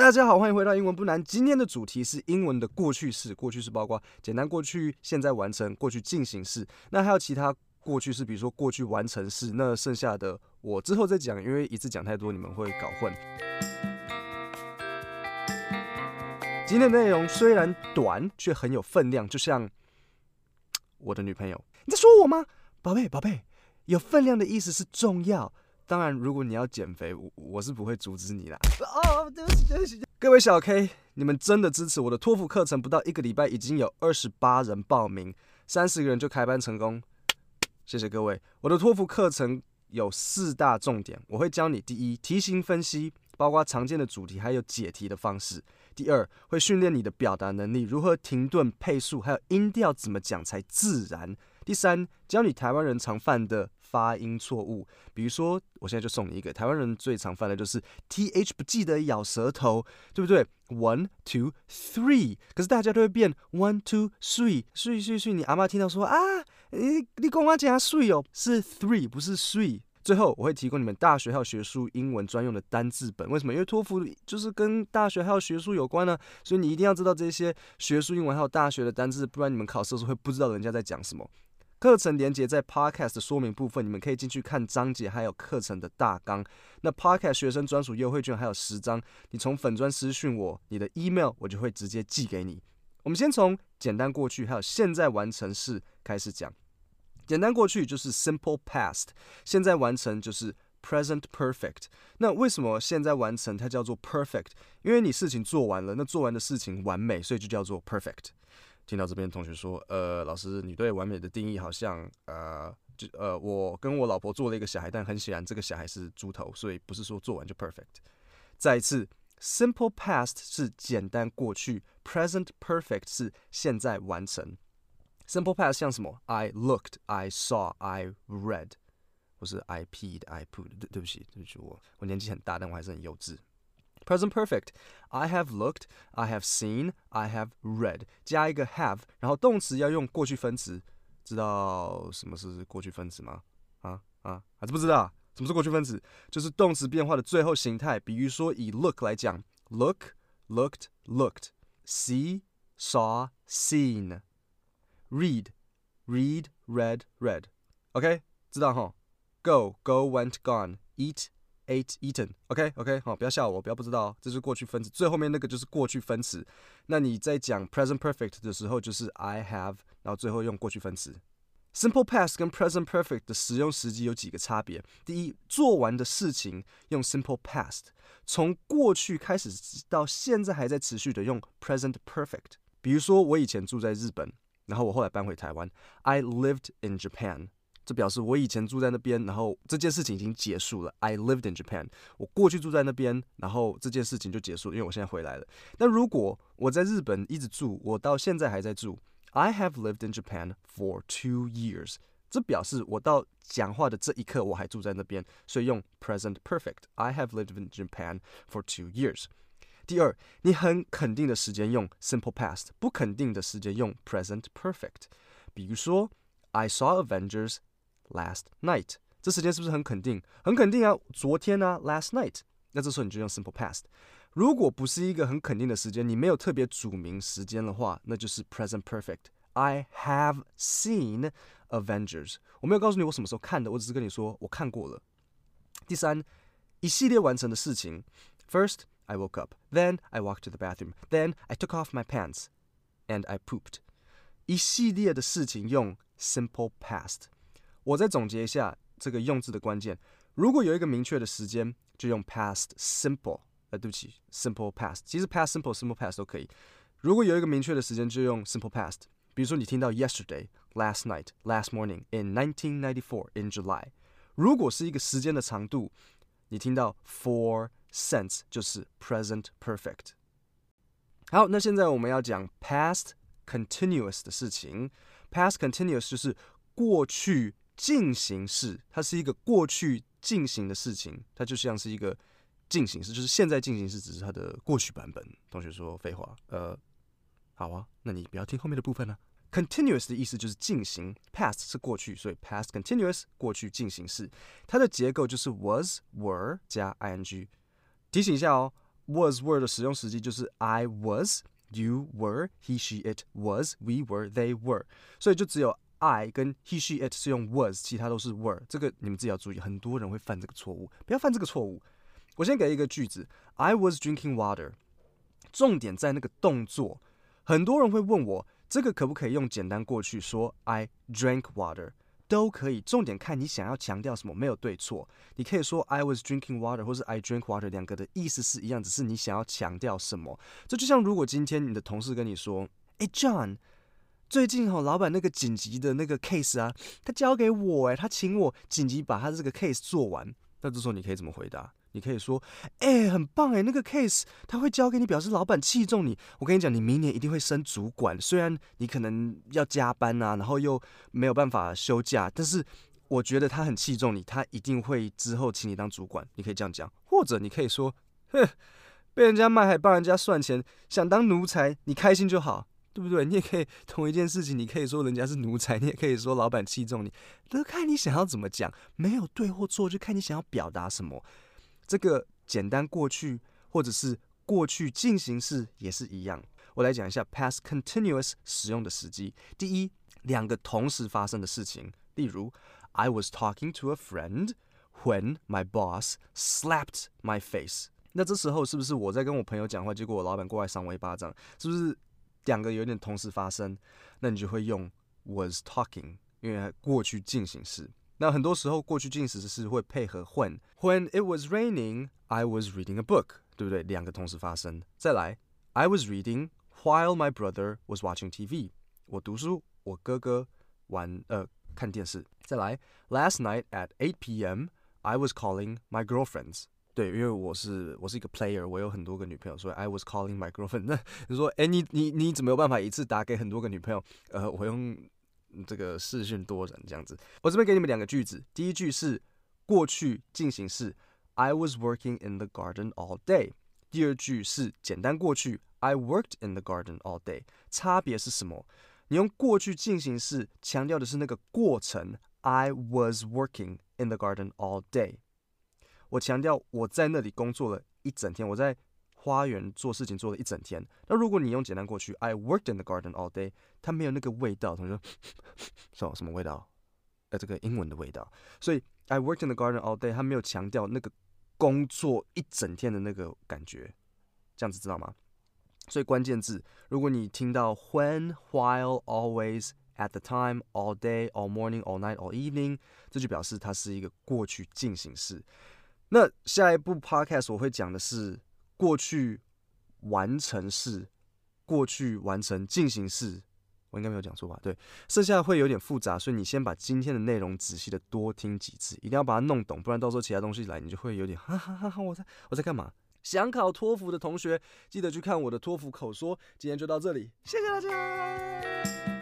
大家好，欢迎回到英文不难。今天的主题是英文的过去式，过去式包括简单过去、现在完成、过去进行式。那还有其他过去式，比如说过去完成式。那剩下的我之后再讲，因为一次讲太多你们会搞混。今天的内容虽然短，却很有分量，就像我的女朋友。你在说我吗？宝贝，宝贝，有分量的意思是重要。当然，如果你要减肥，我我是不会阻止你啦。哦，对不起，对不起。各位小 K，你们真的支持我的托福课程，不到一个礼拜已经有二十八人报名，三十个人就开班成功。谢谢各位。我的托福课程有四大重点，我会教你：第一，题型分析，包括常见的主题还有解题的方式；第二，会训练你的表达能力，如何停顿、配速，还有音调怎么讲才自然；第三，教你台湾人常犯的。发音错误，比如说，我现在就送你一个台湾人最常犯的就是 th 不记得咬舌头，对不对？one two three，可是大家都会变 one two three，睡睡睡。你阿妈听到说啊，你你跟我讲睡哦，是 three 不是 three。最后我会提供你们大学还有学术英文专用的单字本，为什么？因为托福就是跟大学还有学术有关呢，所以你一定要知道这些学术英文还有大学的单字，不然你们考试的时候会不知道人家在讲什么。课程连接在 Podcast 的说明部分，你们可以进去看章节，还有课程的大纲。那 Podcast 学生专属优惠券还有十张，你从粉砖私讯我，你的 email 我就会直接寄给你。我们先从简单过去还有现在完成式开始讲。简单过去就是 Simple Past，现在完成就是 Present Perfect。那为什么现在完成它叫做 Perfect？因为你事情做完了，那做完的事情完美，所以就叫做 Perfect。听到这边同学说，呃，老师，你对完美的定义好像，呃，就呃，我跟我老婆做了一个小孩，但很显然这个小孩是猪头，所以不是说做完就 perfect。再一次，simple past 是简单过去，present perfect 是现在完成。simple past 像什么？I looked, I saw, I read，或是 I peed, I pooed。对，对不起，对不起，我我年纪很大，但我还是很幼稚。Present perfect. I have looked, I have seen, I have read. 加一个 have，然后动词要用过去分词。知道什么是过去分词吗？啊啊，还是不知道？什么是过去分词？就是动词变化的最后形态。比如说以 look 来讲，look, looked, looked. See, saw, seen. Read, read, read, read. OK，知道哈？Go, go, went, gone. Eat. Ate, eaten. OK, OK，好，不要笑我，不要不知道，这是过去分词，最后面那个就是过去分词。那你在讲 present perfect 的时候，就是 I have，然后最后用过去分词。Simple past 跟 present perfect 的使用时机有几个差别。第一，做完的事情用 simple past，从过去开始到现在还在持续的用 present perfect。比如说，我以前住在日本，然后我后来搬回台湾。I lived in Japan. 这表示我以前住在那边，然后这件事情已经结束了。I lived in Japan。我过去住在那边，然后这件事情就结束了，因为我现在回来了。但如果我在日本一直住，我到现在还在住，I have lived in Japan for two years。这表示我到讲话的这一刻我还住在那边，所以用 present perfect。I have lived in Japan for two years。第二，你很肯定的时间用 simple past，不肯定的时间用 present perfect。比如说，I saw Avengers。Last night，这时间是不是很肯定？很肯定啊，昨天啊，last night。那这时候你就用 simple past。如果不是一个很肯定的时间，你没有特别注明时间的话，那就是 present perfect。I have seen Avengers。我没有告诉你我什么时候看的，我只是跟你说我看过了。第三，一系列完成的事情。First, I woke up. Then I walked to the bathroom. Then I took off my pants and I pooped。一系列的事情用 simple past。 我再总结一下这个用字的关键。如果有一个明确的时间，就用 past simple。呃，对不起，simple past。其实 past simple、simple past 都可以。如果有一个明确的时间，就用 simple past。比如说，你听到 yesterday、last night、last morning、in 1994、in July。如果是一个时间的长度，你听到 for since 就是 present perfect。好，那现在我们要讲 past continuous 的事情。past continuous 就是过去。 进行式，它是一个过去进行的事情，它就像是一个进行式，就是现在进行式只是它的过去版本。同学说废话，呃，好啊，那你不要听后面的部分呢、啊。Continuous 的意思就是进行，past 是过去，所以 past continuous 过去进行式，它的结构就是 was were 加 ing。提醒一下哦 was were 的使用时机就是 I was, you were, he, she, it was, we were, they were。所以就只有 I 跟 he, she, it 是用 was，其他都是 were。这个你们自己要注意，很多人会犯这个错误，不要犯这个错误。我先给一个句子：I was drinking water。重点在那个动作。很多人会问我，这个可不可以用简单过去说 I drank water？都可以，重点看你想要强调什么，没有对错。你可以说 I was drinking water，或是 I drank water，两个的意思是一样，只是你想要强调什么。这就像如果今天你的同事跟你说，哎，John，最近哈老板那个紧急的那个 case 啊，他交给我，哎，他请我紧急把他这个 case 做完。那这时候你可以怎么回答？你可以说，哎，很棒哎，那个 case 他会交给你，表示老板器重你。我跟你讲，你明年一定会升主管。虽然你可能要加班啊，然后又没有办法休假，但是我觉得他很器重你，他一定会之后请你当主管。你可以这样讲，或者你可以说，哼，被人家卖还帮人家算钱，想当奴才，你开心就好，对不对？你也可以同一件事情，你可以说人家是奴才，你也可以说老板器重你，都看你想要怎么讲，没有对或错，就看你想要表达什么。这个简单过去或者是过去进行式也是一样。我来讲一下 past continuous 使用的时机。第一，两个同时发生的事情，例如 I was talking to a friend when my boss slapped my face。那这时候是不是我在跟我朋友讲话，结果我老板过来赏我一巴掌？是不是两个有点同时发生？那你就会用 was talking，因为过去进行式。那很多时候过去进行时是会配合 when。When it was raining, I was reading a book，对不对？两个同时发生。再来，I was reading while my brother was watching TV。我读书，我哥哥玩呃看电视。再来，Last night at 8 p.m. I was calling my girlfriends。 对，因为我是我是一个 player，我有很多个女朋友，所以 I was calling my girlfriend。那你说，哎，你你你怎么有办法一次打给很多个女朋友？呃，我用。这个视讯多人这样子，我这边给你们两个句子。第一句是过去进行式，I was working in the garden all day。第二句是简单过去，I worked in the garden all day。差别是什么？你用过去进行式强调的是那个过程，I was working in the garden all day。我强调我在那里工作了一整天，我在。花园做事情做了一整天。那如果你用简单过去，I worked in the garden all day，它没有那个味道。同学说，什么味道？呃，这个英文的味道。所以 I worked in the garden all day，它没有强调那个工作一整天的那个感觉。这样子知道吗？所以关键字，如果你听到 when、while、always、at the time、all day、all morning、all night、all evening，这就表示它是一个过去进行式。那下一部 podcast 我会讲的是。过去完成式，过去完成进行式，我应该没有讲错吧？对，剩下会有点复杂，所以你先把今天的内容仔细的多听几次，一定要把它弄懂，不然到时候其他东西来，你就会有点哈哈哈哈！我在我在干嘛？想考托福的同学，记得去看我的托福口说。今天就到这里，谢谢大家。